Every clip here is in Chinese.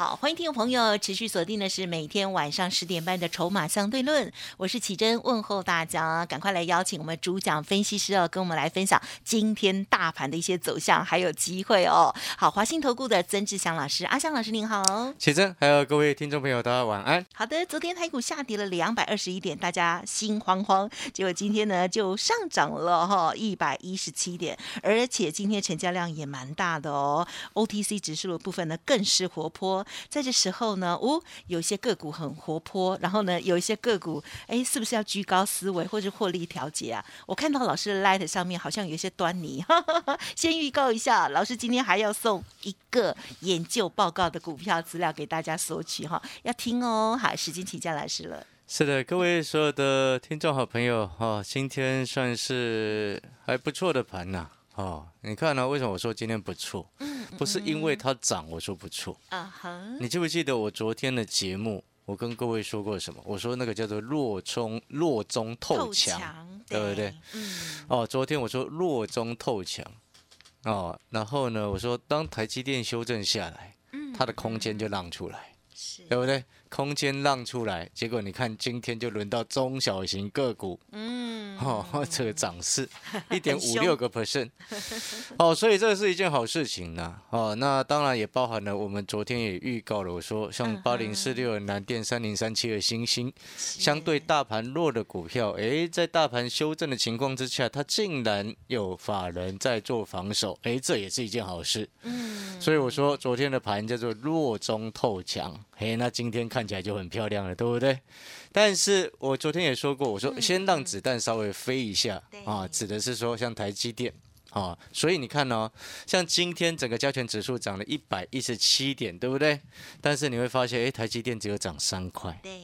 好，欢迎听众朋友持续锁定的是每天晚上十点半的《筹码相对论》，我是启珍，问候大家，赶快来邀请我们主讲分析师哦，跟我们来分享今天大盘的一些走向还有机会哦。好，华信投顾的曾志祥老师，阿祥老师您好，启珍，还有各位听众朋友，大家晚安。好的，昨天台股下跌了两百二十一点，大家心慌慌，结果今天呢就上涨了哈一百一十七点，而且今天成交量也蛮大的哦，OTC 指数的部分呢更是活泼。在这时候呢，哦，有些个股很活泼，然后呢，有一些个股，哎，是不是要居高思维或者获利调节啊？我看到老师的 light 上面好像有一些端倪，先预告一下，老师今天还要送一个研究报告的股票资料给大家索取哈，要听哦。好，时间请教老师了。是的，各位所有的听众好朋友哈，今天算是还不错的盘呐。哦，你看呢？为什么我说今天不错？嗯，不是因为它涨，我说不错。啊哈，你记不记得我昨天的节目？我跟各位说过什么？我说那个叫做弱中弱中透强，对不对？嗯。哦，昨天我说弱中透强。哦，然后呢，我说当台积电修正下来，嗯，它的空间就让出来，是，对不对？空间让出来，结果你看今天就轮到中小型个股，嗯，哦，这个涨势 一点五六个 percent，哦，所以这是一件好事情呐，哦，那当然也包含了我们昨天也预告了，我说像八零四六的南电、三零三七的星星，相对大盘弱的股票，哎，在大盘修正的情况之下，它竟然有法人在做防守，哎，这也是一件好事，嗯，所以我说昨天的盘叫做弱中透强。嘿，那今天看起来就很漂亮了，对不对？但是我昨天也说过，我说先让子弹稍微飞一下啊，指的是说像台积电啊，所以你看哦，像今天整个加权指数涨了一百一十七点，对不对？但是你会发现，哎，台积电只有涨三块，对，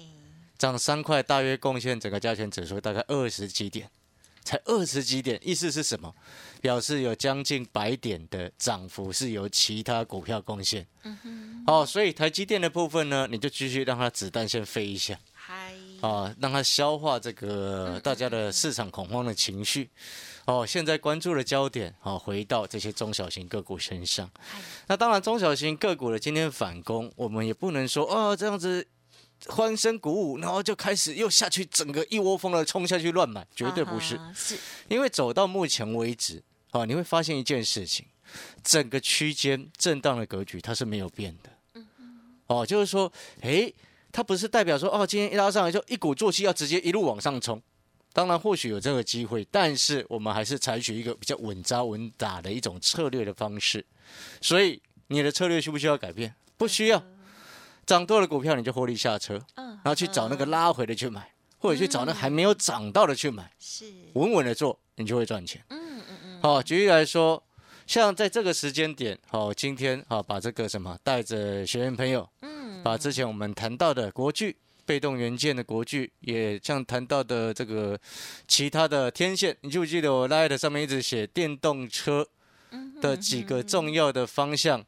涨三块大约贡献整个加权指数大概二十几点。才二十几点，意思是什么？表示有将近百点的涨幅是由其他股票贡献。嗯哼。哦，所以台积电的部分呢，你就继续让它子弹先飞一下。嗨。啊，让它消化这个大家的市场恐慌的情绪。哦，现在关注的焦点，好回到这些中小型个股身上。那当然，中小型个股的今天反攻，我们也不能说哦这样子。欢声鼓舞，然后就开始又下去，整个一窝蜂的冲下去乱买，绝对不是。是，因为走到目前为止，啊，你会发现一件事情，整个区间震荡的格局它是没有变的。嗯哦，就是说，诶，它不是代表说，哦，今天一拉上来就一鼓作气要直接一路往上冲。当然，或许有这个机会，但是我们还是采取一个比较稳扎稳打的一种策略的方式。所以，你的策略需不需要改变？不需要。涨多了股票你就获利下车，嗯，然后去找那个拉回的去买，或者去找那还没有涨到的去买，是稳稳的做，你就会赚钱。嗯嗯嗯。好，举例来说，像在这个时间点，好，今天好把这个什么带着学员朋友，嗯，把之前我们谈到的国巨被动元件的国巨，也像谈到的这个其他的天线，你记不记得我拉的上面一直写电动车的几个重要的方向，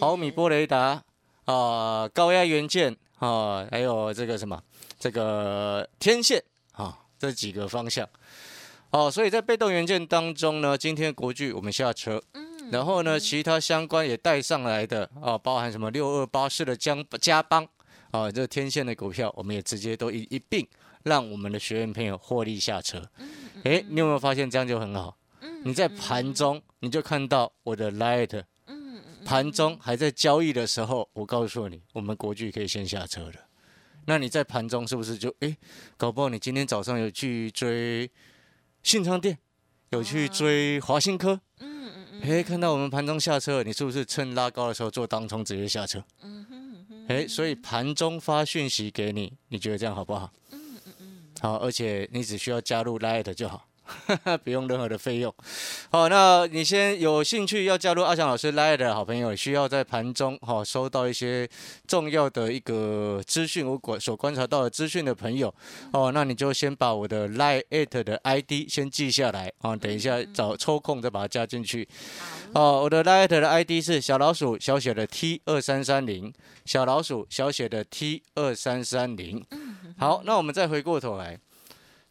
毫米波雷达。啊，高压元件啊，还有这个什么，这个天线啊，这几个方向。哦，所以在被动元件当中呢，今天国巨我们下车，嗯，然后呢，其他相关也带上来的啊，包含什么六二八四的江加邦啊，这天线的股票，我们也直接都一一并让我们的学员朋友获利下车。哎，你有没有发现这样就很好？你在盘中你就看到我的 light。盘中还在交易的时候，我告诉你，我们国巨可以先下车了。那你在盘中是不是就哎，搞不好你今天早上有去追信昌店，有去追华新科，嗯嗯嗯，哎，看到我们盘中下车，你是不是趁拉高的时候做当冲直接下车？嗯哼哼，哎，所以盘中发讯息给你，你觉得这样好不好？嗯嗯嗯，好，而且你只需要加入 Light 就好。不用任何的费用。好，那你先有兴趣要加入阿翔老师 Line 的好朋友，需要在盘中哈收到一些重要的一个资讯，我观所观察到的资讯的朋友，哦，那你就先把我的 Line at 的 ID 先记下来啊，等一下找抽空再把它加进去。哦，我的 Line 的 ID 是小老鼠小写的 T 二三三零，小老鼠小写的 T 二三三零。好，那我们再回过头来。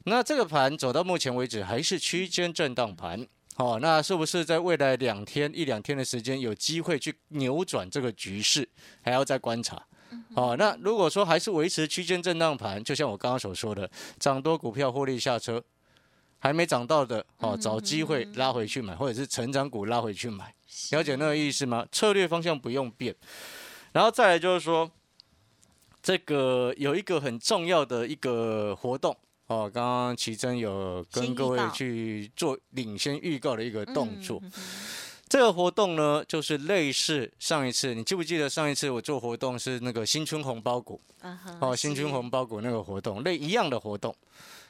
那这个盘走到目前为止还是区间震荡盘，好，那是不是在未来两天一两天的时间有机会去扭转这个局势，还要再观察。好，那如果说还是维持区间震荡盘，就像我刚刚所说的，涨多股票获利下车，还没涨到的，哦，找机会拉回去买，或者是成长股拉回去买，了解那个意思吗？策略方向不用变，然后再来就是说，这个有一个很重要的一个活动。哦，刚刚奇珍有跟各位去做领先预告的一个动作。这个活动呢，就是类似上一次，你记不记得上一次我做活动是那个新春红包股？哦，新春红包股那个活动，类一样的活动。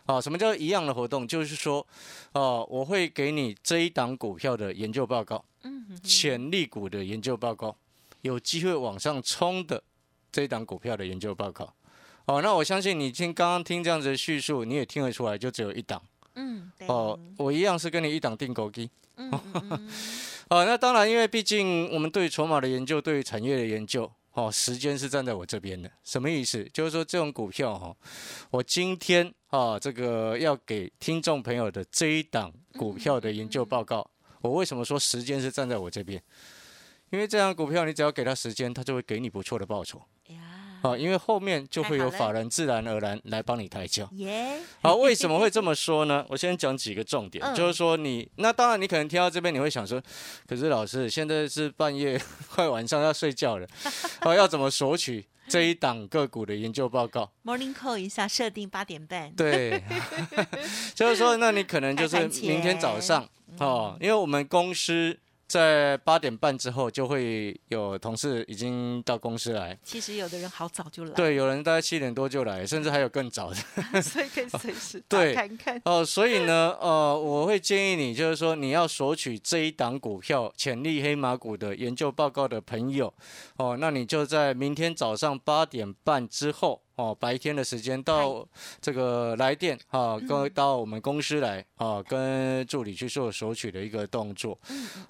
哦，什么叫一样的活动？就是说，哦，我会给你这一档股票的研究报告，潜力股的研究报告，有机会往上冲的这一档股票的研究报告。哦，那我相信你听刚刚听这样子的叙述，你也听得出来，就只有一档。嗯，哦，我一样是跟你一档定狗机。嗯，哦，那当然，因为毕竟我们对筹码的研究，对于产业的研究，哦，时间是站在我这边的。什么意思？就是说这种股票哈，我今天啊，这个要给听众朋友的这一档股票的研究报告，我为什么说时间是站在我这边？因为这样股票，你只要给他时间，他就会给你不错的报酬。好，因为后面就会有法人自然而然来帮你抬轿。耶，好，为什么会这么说呢？我先讲几个重点，就是说你那当然你可能听到这边你会想说，可是老师现在是半夜 快晚上要睡觉了，好，要怎么索取这一档个股的研究报告？Morning call 一下，设定八点半。对，就是说那你可能就是明天早上哦，因为我们公司。在八点半之后，就会有同事已经到公司来。其实有的人好早就来。对，有人大概七点多就来，甚至还有更早的。所以可以随时 对看看。哦，所以呢，呃，我会建议你，就是说你要索取这一档股票潜力黑马股的研究报告的朋友，哦，那你就在明天早上八点半之后。哦，白天的时间到这个来电啊，跟到我们公司来啊，跟助理去做索取的一个动作。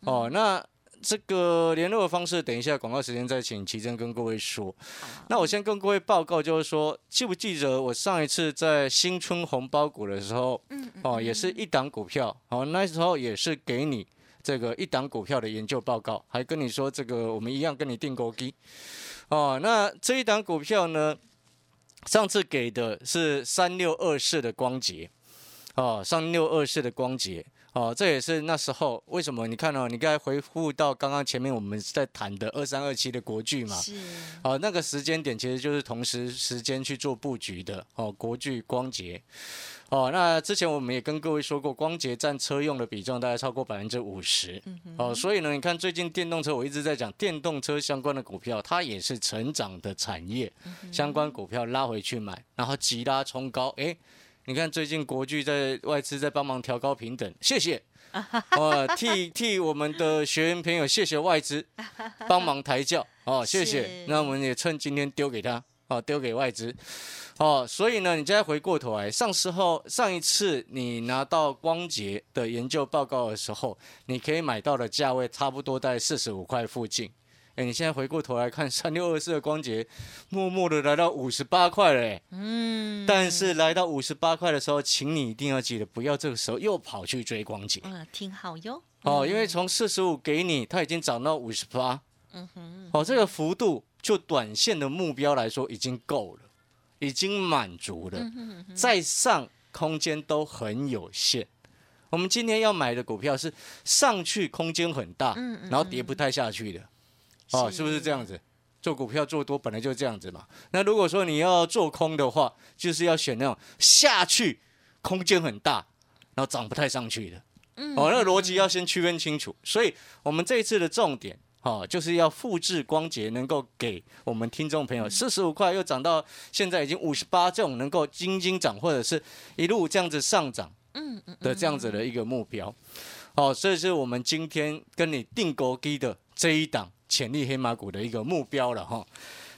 哦，那这个联络的方式，等一下广告时间再请奇珍跟各位说。那我先跟各位报告，就是说，记不记得我上一次在新春红包股的时候，哦，也是一档股票，哦，那时候也是给你这个一档股票的研究报告，还跟你说这个我们一样跟你订勾机。哦，那这一档股票呢？上次给的是三六二四的光捷，哦，三六二四的光捷，哦，这也是那时候为什么？你看哦，你刚才回复到刚刚前面我们在谈的二三二七的国剧嘛，是，哦，那个时间点其实就是同时时间去做布局的，哦，国剧光捷。哦，那之前我们也跟各位说过，光捷占车用的比重大概超过百分之五十。哦，所以呢，你看最近电动车，我一直在讲电动车相关的股票，它也是成长的产业，相关股票拉回去买，然后急拉冲高。哎，你看最近国巨在外资在帮忙调高平等，谢谢。哦，替替我们的学员朋友，谢谢外资帮忙抬轿。哦，谢谢。那我们也趁今天丢给他，哦，丢给外资。哦，所以呢，你再回过头来，上时候上一次你拿到光捷的研究报告的时候，你可以买到的价位差不多在四十五块附近。哎，你现在回过头来看三六二四的光捷，默默的来到五十八块了。嗯，但是来到五十八块的时候，请你一定要记得，不要这个时候又跑去追光捷。嗯，挺好哟。哦，因为从四十五给你，它已经涨到五十八。嗯哼。哦，这个幅度就短线的目标来说已经够了。已经满足了，再上空间都很有限。我们今天要买的股票是上去空间很大，然后跌不太下去的，哦，是不是这样子？做股票做多本来就这样子嘛。那如果说你要做空的话，就是要选那种下去空间很大，然后涨不太上去的。哦，那个逻辑要先区分清楚。所以我们这一次的重点。好，就是要复制光洁，能够给我们听众朋友四十五块，又涨到现在已经五十八，这种能够斤斤涨，或者是一路这样子上涨，嗯嗯的这样子的一个目标。好，这是我们今天跟你定勾机的这一档潜力黑马股的一个目标了哈。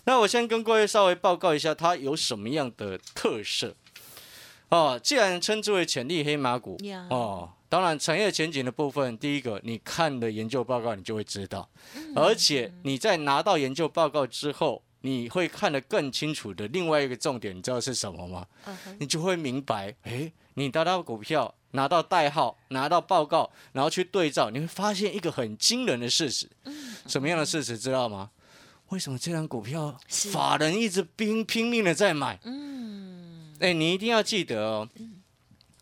那我先跟各位稍微报告一下，它有什么样的特色。哦，既然称之为潜力黑马股，哦，当然产业前景的部分，第一个你看的研究报告，你就会知道，而且你在拿到研究报告之后，你会看得更清楚的。另外一个重点，你知道是什么吗？你就会明白，哎，你拿到股票，拿到代号，拿到报告，然后去对照，你会发现一个很惊人的事实。什么样的事实？知道吗？为什么这张股票法人一直拼拼命的在买？哎，你一定要记得哦，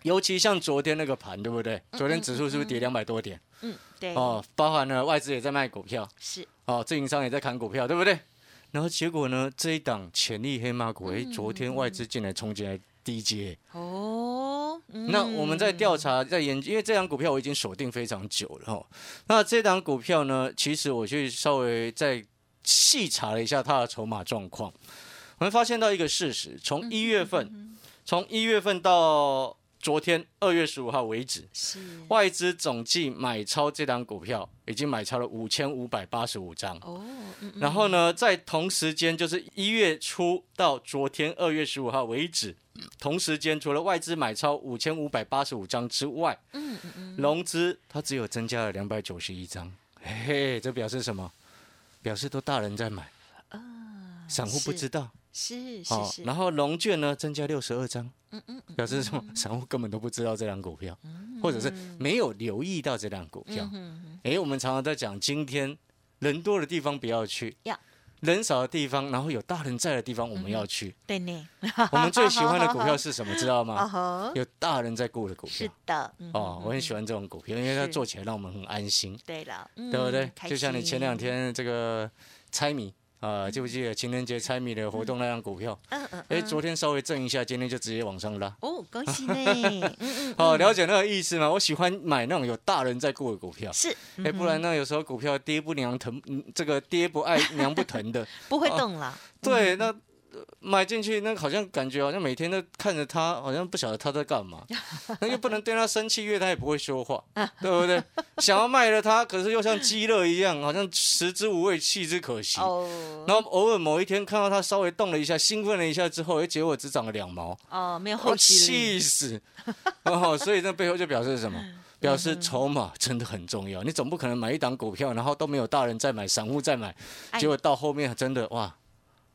尤其像昨天那个盘，对不对？昨天指数是不是跌两百多点？嗯，对。哦，包含了外资也在卖股票，是。哦，自营商也在砍股票，对不对？然后结果呢，这一档潜力黑马股，哎，昨天外资进来冲进来低阶。哦。那我们在调查，在研究，因为这档股票我已经锁定非常久了。哦。那这档股票呢，其实我去稍微再细查了一下它的筹码状况。我们发现到一个事实，从一月份，从一月份到昨天二月十五号为止，外资总计买超这档股票已经买超了五千五百八十五张。哦，然后呢，在同时间，就是一月初到昨天二月十五号为止，同时间除了外资买超五千五百八十五张之外，嗯嗯嗯，融资它只有增加了两百九十一张。嘿嘿，这表示什么？表示都大人在买，啊，散户不知道。是是是，然后龙券呢增加六十二张，嗯嗯，表示什么？散户根本都不知道这张股票，或者是没有留意到这张股票。哎，我们常常在讲，今天人多的地方不要去，人少的地方，然后有大人在的地方我们要去。对呢，我们最喜欢的股票是什么？知道吗？有大人在顾的股票。是的，哦，我很喜欢这种股票，因为它做起来让我们很安心。对了，对不对？就像你前两天这个猜谜。啊，记不记得情人节猜谜的活动那张股票？嗯嗯。哎，昨天稍微震一下，今天就直接往上拉。哦，恭喜你！好，了解那个意思吗？我喜欢买那种有大人在顾的股票。是。哎，不然呢，有时候股票跌不娘疼，这个跌不爱娘不疼的。不会动了。对，那。买进去，那好像感觉好像每天都看着他，好像不晓得他在干嘛。那又不能对他生气，因为他也不会说话，对不对？想要卖了他，可是又像鸡肋一样，好像食之无味，弃之可惜。然后偶尔某一天看到他稍微动了一下，兴奋了一下之后，哎，结果只涨了两毛。哦，没有后期。气死！哦，所以那背后就表示什么？表示筹码真的很重要。你总不可能买一档股票，然后都没有大人在买，散户在买，结果到后面真的哇！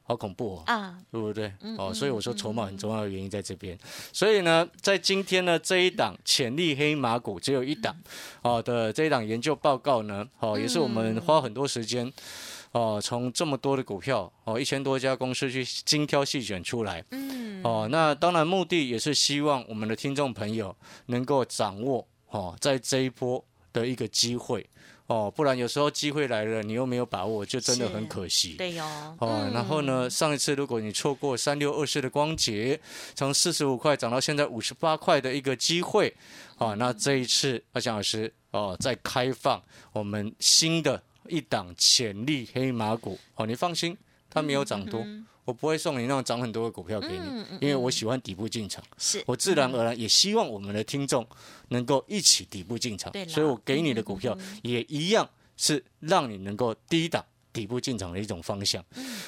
好恐怖哦，啊，对不对？哦，所以我说筹码很重要的原因在这边。所以呢，在今天呢这一档潜力黑马股只有一档，哦的这一档研究报告呢，哦也是我们花很多时间，哦从这么多的股票，哦一千多家公司去精挑细选出来，嗯，哦那当然目的也是希望我们的听众朋友能够掌握，哦在这一波的一个机会。哦，不然有时候机会来了，你又没有把握，就真的很可惜。对哟。哦，然后呢，上一次如果你错过三六二四的光洁，从四十五块涨到现在五十八块的一个机会，哦，那这一次阿强老师哦，在开放我们新的一档潜力黑马股，哦，你放心，它没有涨多。我不会送你那种涨很多的股票给你，因为我喜欢底部进场。是我自然而然也希望我们的听众能够一起底部进场，所以我给你的股票也一样是让你能够低档底部进场的一种方向。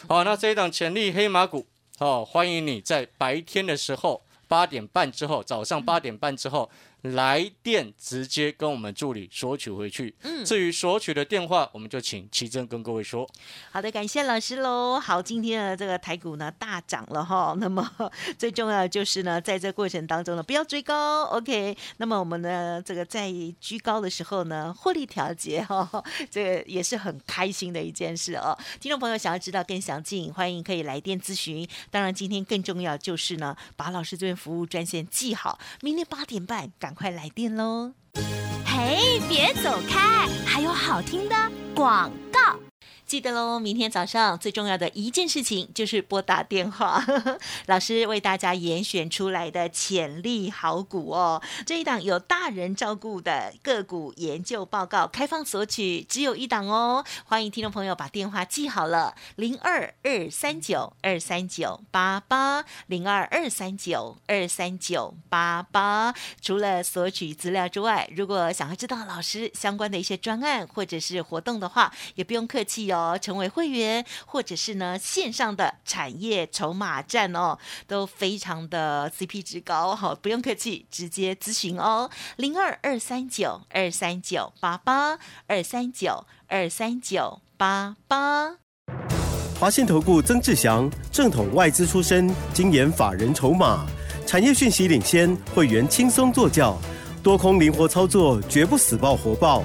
好，那这一档潜力黑马股，哦，欢迎你在白天的时候八点半之后，早上八点半之后。来电直接跟我们助理索取回去。嗯，至于索取的电话，我们就请奇珍跟各位说。好的，感谢老师喽。好，今天的这个台股呢大涨了哈。那么最重要的就是呢，在这过程当中呢，不要追高。OK。那么我们呢，这个在居高的时候呢，获利调节哈，这个也是很开心的一件事哦。听众朋友想要知道更详尽，欢迎可以来电咨询。当然，今天更重要就是呢，把老师这边服务专线记好，明天八点半赶。快来电喽！嘿，别走开，还有好听的广。记得喽，明天早上最重要的一件事情就是拨打电话，老师为大家严选出来的潜力好股哦。这一档有大人照顾的个股研究报告，开放索取，只有一档哦。欢迎听众朋友把电话记好了，零二二三九二三九八八零二二三九二三九八八。除了索取资料之外，如果想要知道老师相关的一些专案或者是活动的话，也不用客气哦，成为会员或者是呢线上的产业筹码站哦，都非常的 CP 值高，好，不用客气，直接咨询哦，零二二三九二三九八八二三九二三九八八。华信投顾曾志祥，正统外资出身，精研法人筹码，产业讯息领先，会员轻松做教，多空灵活操作，绝不死爆活爆，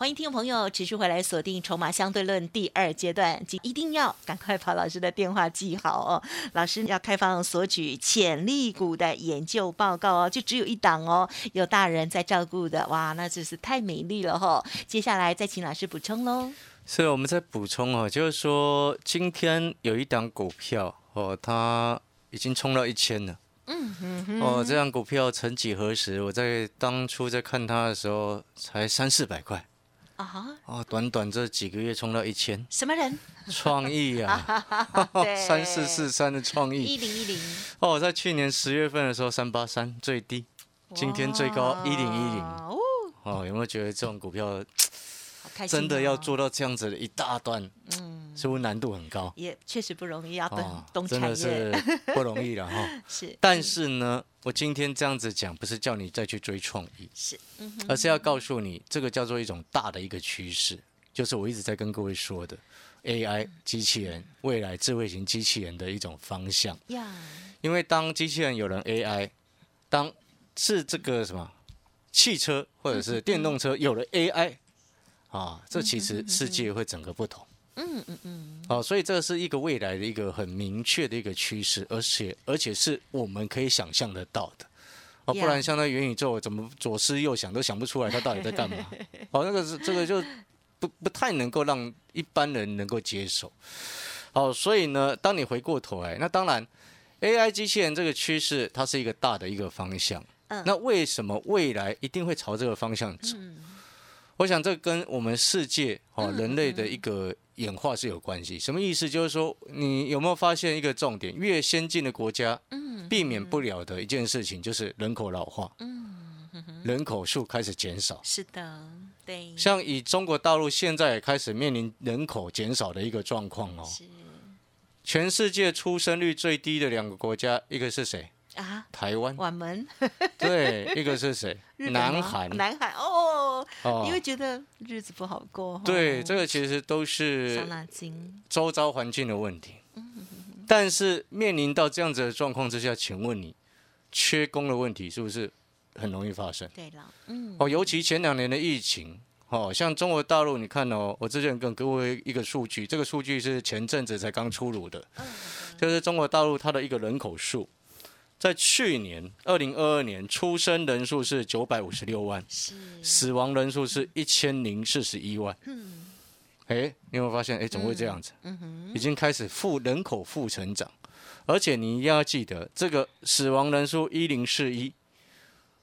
欢迎听众朋友持续回来锁定《筹码相对论》第二阶段，一定要赶快把老师的电话记好哦。老师要开放索取潜力股的研究报告哦，就只有一档哦，有大人在照顾的，哇，那真是太美丽了哈。接下来再请老师补充喽。所以，我们再补充哦，就是说今天有一档股票哦，它已经冲到一千了。嗯哼哦，这档股票曾几何时，我在当初在看它的时候才三四百块。啊哦，短短这几个月冲到一千，什么人？创意啊，三四四三的创意，一零一零。哦，在去年十月份的时候三八三最低，今天最高一零一零。哦，有没有觉得这种股票？真的要做到这样子的一大段，嗯，似乎难度很高，也确实不容易，要等东产业，真的是不容易了哈。是，但是呢，我今天这样子讲，不是叫你再去追创意，是，而是要告诉你，这个叫做一种大的一个趋势，就是我一直在跟各位说的 AI 机器人未来智慧型机器人的一种方向。呀，因为当机器人有了 AI，当是这个什么汽车或者是电动车有了 AI。啊，这其实世界会整个不同。嗯嗯嗯。哦，所以这是一个未来的一个很明确的一个趋势，而且而且是我们可以想象得到的。哦，不然像那元宇宙怎么左思右想都想不出来它到底在干嘛？哦，那个是这个就不不太能够让一般人能够接受。好，所以呢，当你回过头来，那当然 AI 机器人这个趋势它是一个大的一个方向。嗯。那为什么未来一定会朝这个方向走？我想这跟我们世界哦人类的一个演化是有关系。什么意思？就是说，你有没有发现一个重点？越先进的国家，嗯，避免不了的一件事情就是人口老化，嗯，人口数开始减少。是的，对。像以中国大陆现在也开始面临人口减少的一个状况哦。是。全世界出生率最低的两个国家，一个是谁？啊，台湾，对，一个是谁？南韩，南韩哦，因为觉得日子不好过。对，这个其实都是周遭环境的问题。但是面临到这样子的状况之下，请问你，缺工的问题是不是很容易发生？对了，嗯，哦，尤其前两年的疫情，哦，像中国大陆，你看哦，我之前跟各位一个数据，这个数据是前阵子才刚出炉的，就是中国大陆它的一个人口数。在去年二零二二年，出生人数是九百五十六万，死亡人数是一千零四十一万。嗯，哎，你有没有发现？哎，怎么会这样子？已经开始负人口负成长，而且你一定要记得，这个死亡人数一零四一，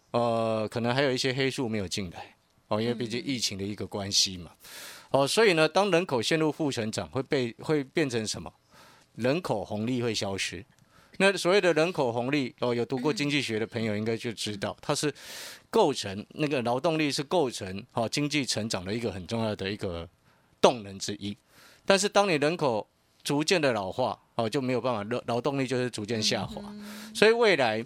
呃，可能还有一些黑数没有进来哦，因为毕竟疫情的一个关系嘛。哦，所以呢，当人口陷入负成长，会被会变成什么？人口红利会消失。那所谓的人口红利哦，有读过经济学的朋友应该就知道，它是构成那个劳动力是构成哦经济成长的一个很重要的一个动能之一。但是当你人口逐渐的老化哦，就没有办法劳劳动力就是逐渐下滑。所以未来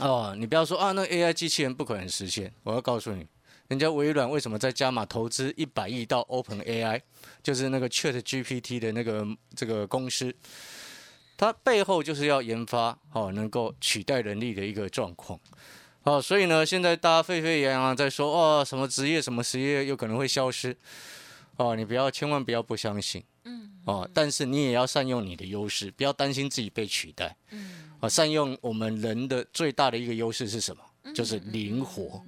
哦，你不要说啊，那 AI 机器人不可能实现。我要告诉你，人家微软为什么在加码投资一百亿到 Open AI，就是那个 Chat GPT 的那个这个公司。它背后就是要研发哦，能够取代人力的一个状况。哦，所以呢，现在大家沸沸扬扬在说，哦，什么职业什么职业有可能会消失，哦，你不要千万不要不相信，嗯，哦，但是你也要善用你的优势，不要担心自己被取代，嗯，啊，善用我们人的最大的一个优势是什么？就是灵活。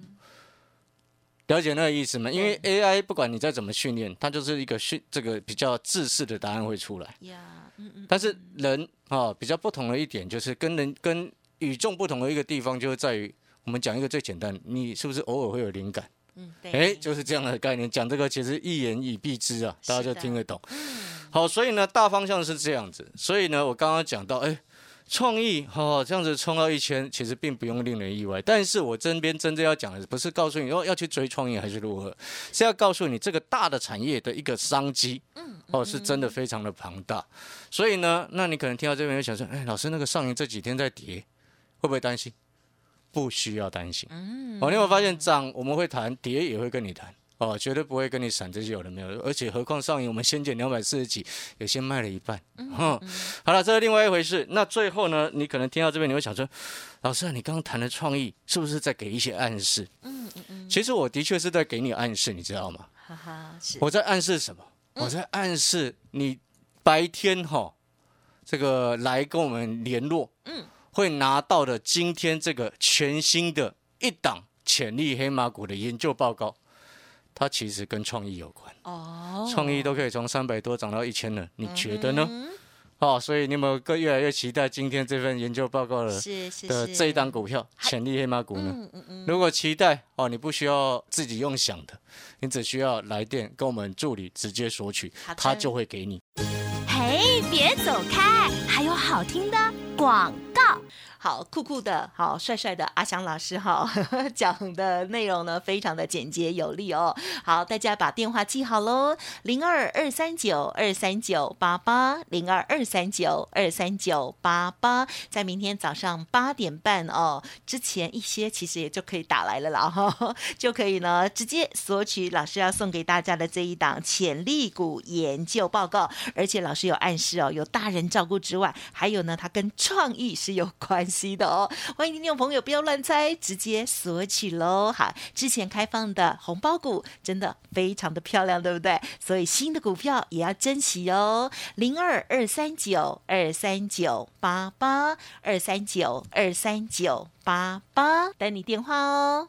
了解那个意思吗？因为 AI 不管你再怎么训练，它就是一个训这个比较自式的答案会出来。但是人啊，比较不同的一点就是跟人跟与众不同的一个地方，就是在于我们讲一个最简单，你是不是偶尔会有灵感？嗯，对。哎，就是这样的概念。讲这个其实一言以蔽之啊，大家就听得懂。好，所以呢，大方向是这样子。所以呢，我刚刚讲到，哎。创意哈，这样子冲到一千，其实并不用令人意外。但是我这边真正要讲的，不是告诉你哦要去追创意还是如何，是要告诉你这个大的产业的一个商机，嗯，哦，是真的非常的庞大。所以呢，那你可能听到这边又想说，哎，老师那个上影这几天在跌，会不会担心？不需要担心。嗯，哦，你有发现涨我们会谈，跌也会跟你谈。哦，绝对不会跟你闪这些有的没有，而且何况上影我们先减两百四十几，也先卖了一半。嗯，好了，这是另外一回事。那最后呢，你可能听到这边，你会想说，老师啊，你刚刚谈的创意是不是在给一些暗示？嗯嗯嗯。其实我的确是在给你暗示，你知道吗？哈哈，是。我在暗示什么？我在暗示你白天哈，这个来跟我们联络，嗯，会拿到的今天这个全新的一档潜力黑马股的研究报告。它其实跟创意有关哦，创意都可以从三百多涨到一千了，你觉得呢？哦，所以你有没有更越来越期待今天这份研究报告的的这一档股票潜力黑马股呢？嗯嗯嗯。如果期待哦，你不需要自己用想的，你只需要来电跟我们助理直接索取，他就会给你。嘿，别走开，还有好听的广告。好酷酷的，好帅帅的阿翔老师哈，讲的内容呢非常的简洁有力哦。好，大家把电话记好喽，零二二三九二三九八八，零二二三九二三九八八，在明天早上八点半哦之前一些其实也就可以打来了啦哈，就可以呢直接索取老师要送给大家的这一档潜力股研究报告，而且老师有暗示哦，有大人照顾之外，还有呢它跟创意是有关关。系的哦，欢迎听众朋友不要乱猜，直接索取喽！好，之前开放的红包股真的非常的漂亮，对不对？所以新的股票也要珍惜哦。零二二三九二三九八八二三九二三九八八，等你电话哦。